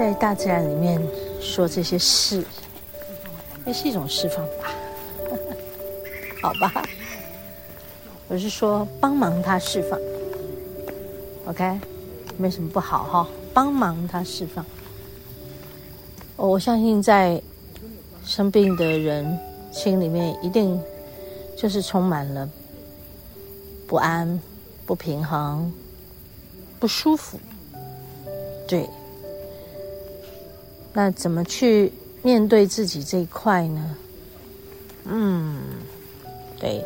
在大自然里面说这些事，也是一种释放吧？好吧，我是说帮忙他释放，OK，没什么不好哈，帮忙他释放。我相信在生病的人心里面，一定就是充满了不安、不平衡。不舒服，对。那怎么去面对自己这一块呢？嗯，对。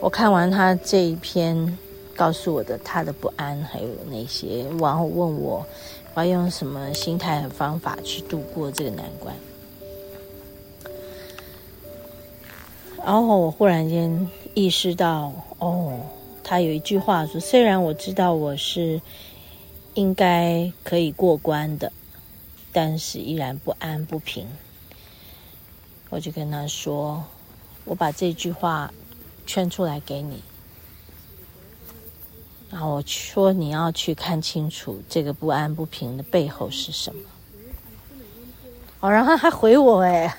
我看完他这一篇，告诉我的他的不安，还有那些，然后问我我要用什么心态和方法去度过这个难关。然后我忽然间意识到，哦。他有一句话说：“虽然我知道我是应该可以过关的，但是依然不安不平。”我就跟他说：“我把这句话圈出来给你，然后我说你要去看清楚这个不安不平的背后是什么。”哦，然后他回我，哎，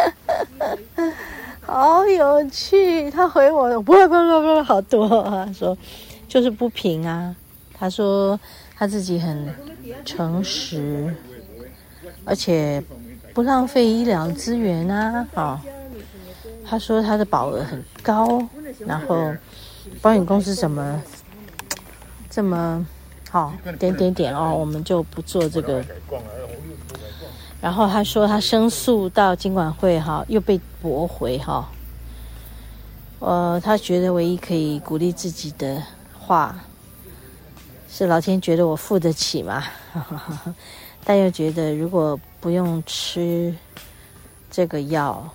好有趣，他回我，不不不不，好多，他说就是不平啊。他说他自己很诚实，而且不浪费医疗资源啊。哦，他说他的保额很高，然后保险公司怎么这么好，点点点哦，我们就不做这个。然后他说他申诉到金管会哈，又被驳回哈。呃，他觉得唯一可以鼓励自己的话，是老天觉得我付得起嘛，但又觉得如果不用吃这个药，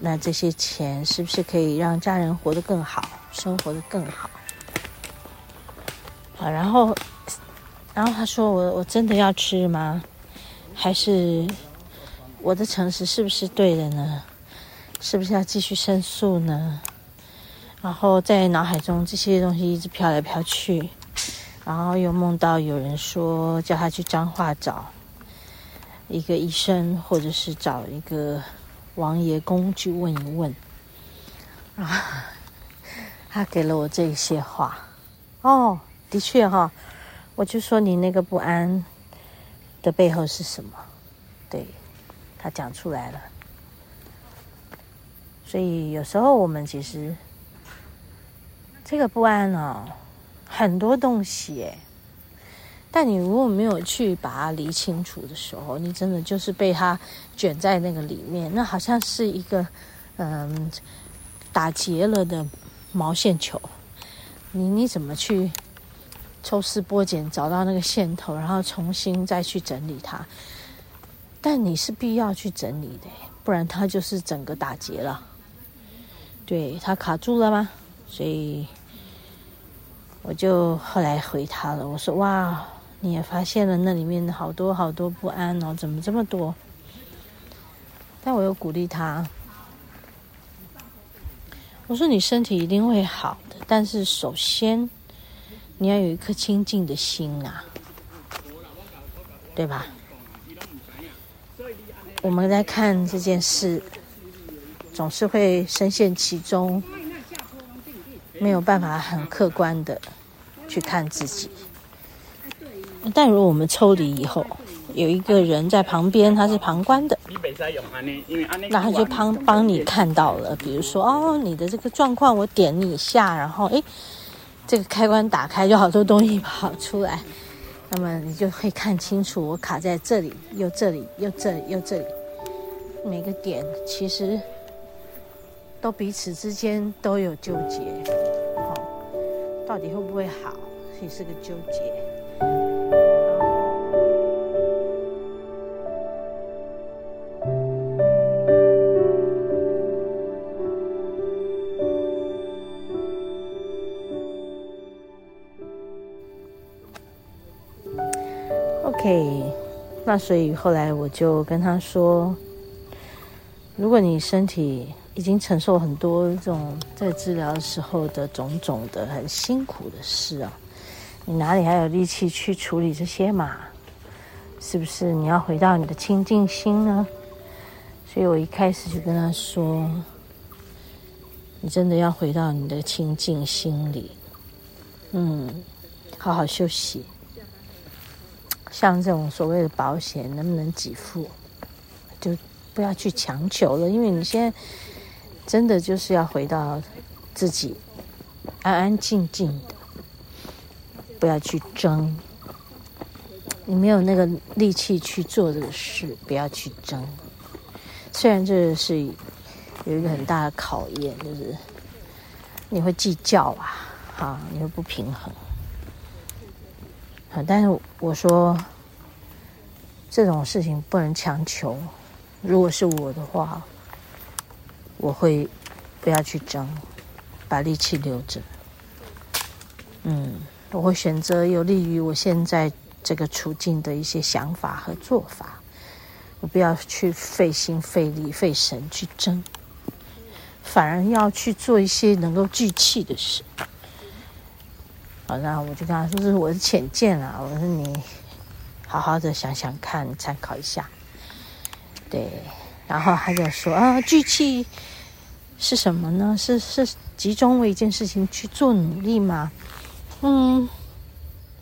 那这些钱是不是可以让家人活得更好，生活得更好？啊，然后，然后他说我我真的要吃吗？还是？我的诚实是不是对的呢？是不是要继续申诉呢？然后在脑海中这些东西一直飘来飘去，然后又梦到有人说叫他去彰化找一个医生，或者是找一个王爷公去问一问。啊，他给了我这些话。哦，的确哈，我就说你那个不安的背后是什么？对。他讲出来了，所以有时候我们其实这个不安哦，很多东西哎，但你如果没有去把它理清楚的时候，你真的就是被它卷在那个里面，那好像是一个嗯打结了的毛线球，你你怎么去抽丝剥茧找到那个线头，然后重新再去整理它？但你是必要去整理的，不然它就是整个打结了。对，它卡住了吗？所以我就后来回他了，我说：“哇，你也发现了那里面好多好多不安哦，怎么这么多？”但我又鼓励他，我说：“你身体一定会好的，但是首先你要有一颗清净的心啊，对吧？”我们在看这件事，总是会深陷其中，没有办法很客观的去看自己。但如果我们抽离以后，有一个人在旁边，他是旁观的，那他就帮帮你看到了。比如说，哦，你的这个状况，我点你一下，然后，诶，这个开关打开，就好多东西跑出来。那么你就会看清楚，我卡在这里，又这里，又这里，又这里，每个点其实都彼此之间都有纠结，到底会不会好，也是个纠结。OK，那所以后来我就跟他说，如果你身体已经承受很多这种在治疗的时候的种种的很辛苦的事啊，你哪里还有力气去处理这些嘛？是不是你要回到你的清净心呢？所以我一开始就跟他说：“你真的要回到你的清净心里，嗯，好好休息。像这种所谓的保险能不能给付，就不要去强求了，因为你现在真的就是要回到自己安安静静的。”不要去争，你没有那个力气去做这个事，不要去争。虽然这是有一个很大的考验，就是你会计较啊，哈，你会不平衡。好，但是我说这种事情不能强求。如果是我的话，我会不要去争，把力气留着。嗯。我会选择有利于我现在这个处境的一些想法和做法，我不要去费心费力费神去争，反而要去做一些能够聚气的事。好，那我就跟他说：“这是我的浅见啊，我说你好好的想想看，参考一下。”对，然后他就说：“啊，聚气是什么呢？是是集中为一件事情去做努力吗？”嗯，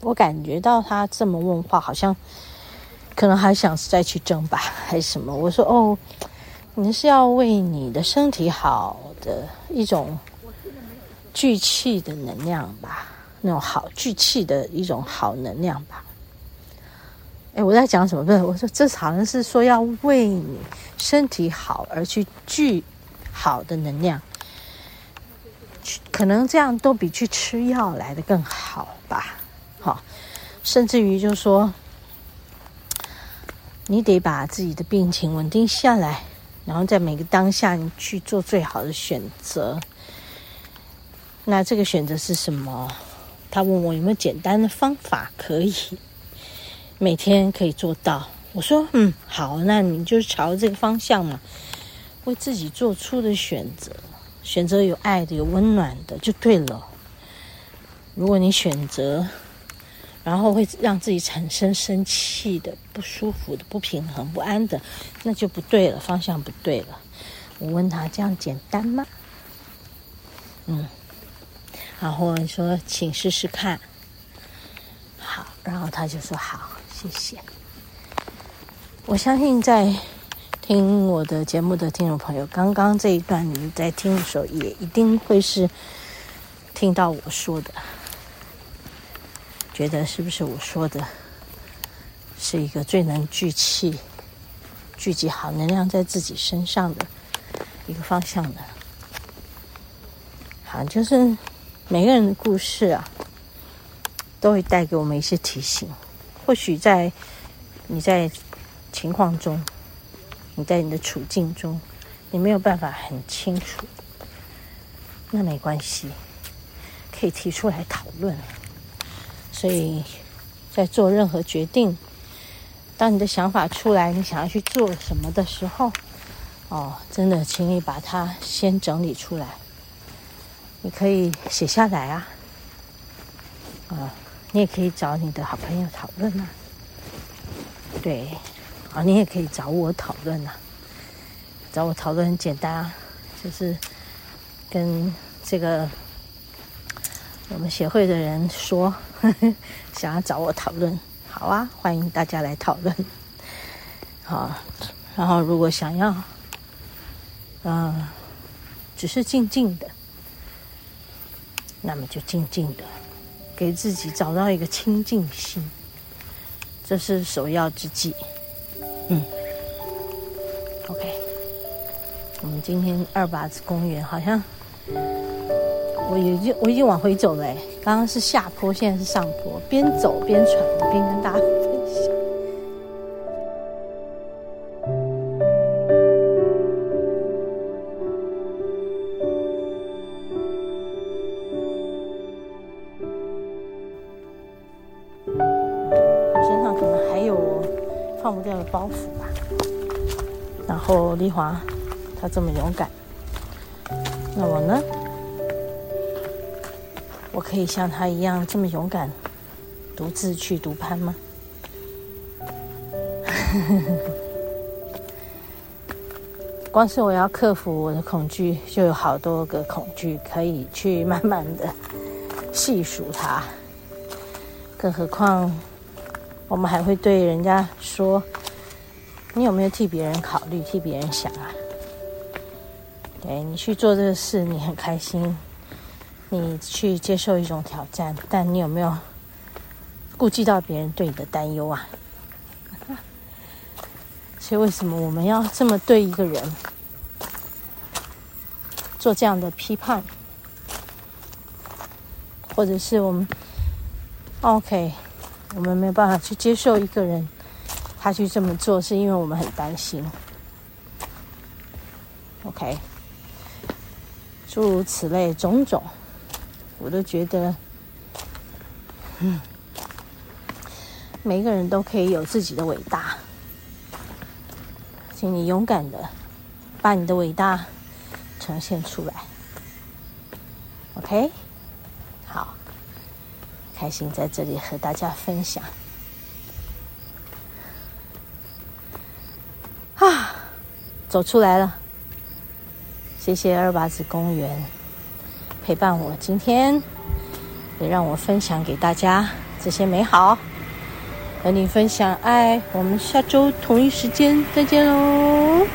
我感觉到他这么问话，好像可能还想再去争吧，还是什么？我说哦，你是要为你的身体好的一种聚气的能量吧，那种好聚气的一种好能量吧。哎，我在讲什么？不是，我说这好像是说要为你身体好而去聚好的能量。可能这样都比去吃药来得更好吧，好，甚至于就是说，你得把自己的病情稳定下来，然后在每个当下你去做最好的选择。那这个选择是什么？他问我有没有简单的方法可以每天可以做到。我说嗯，好，那你就朝这个方向嘛，为自己做出的选择。选择有爱的、有温暖的就对了。如果你选择，然后会让自己产生生气的、不舒服的、不平衡、不安的，那就不对了，方向不对了。我问他：“这样简单吗？”嗯，然后你说：“请试试看。”好，然后他就说：“好，谢谢。”我相信在。听我的节目的听众朋友，刚刚这一段你们在听的时候，也一定会是听到我说的，觉得是不是我说的是一个最能聚气、聚集好能量在自己身上的一个方向呢？好，就是每个人的故事啊，都会带给我们一些提醒。或许在你在情况中。你在你的处境中，你没有办法很清楚，那没关系，可以提出来讨论。所以，在做任何决定，当你的想法出来，你想要去做什么的时候，哦，真的，请你把它先整理出来。你可以写下来啊，啊，你也可以找你的好朋友讨论啊，对。啊，你也可以找我讨论呐，找我讨论很简单啊，就是跟这个我们协会的人说，呵呵，想要找我讨论，好啊，欢迎大家来讨论。好，然后如果想要，嗯、只是静静的，那么就静静的，给自己找到一个清净心，这是首要之计。嗯，OK，我们今天二八子公园好像，我已经我已经往回走了诶，刚刚是下坡，现在是上坡，边走边喘，边跟大家华，她这么勇敢，那我呢？我可以像他一样这么勇敢，独自去独攀吗？光是我要克服我的恐惧，就有好多个恐惧可以去慢慢的细数它。更何况，我们还会对人家说：“你有没有替别人考虑，替别人想啊？”对，你去做这个事，你很开心，你去接受一种挑战，但你有没有顾及到别人对你的担忧啊？所以，为什么我们要这么对一个人做这样的批判？或者是我们 OK，我们没有办法去接受一个人他去这么做，是因为我们很担心。OK，诸如此类种种，我都觉得，嗯，每个人都可以有自己的伟大。请你勇敢的把你的伟大呈现出来，OK？好，开心在这里和大家分享。啊，走出来了，谢谢二八子公园陪伴我今天，也让我分享给大家这些美好。和你分享爱，我们下周同一时间再见喽。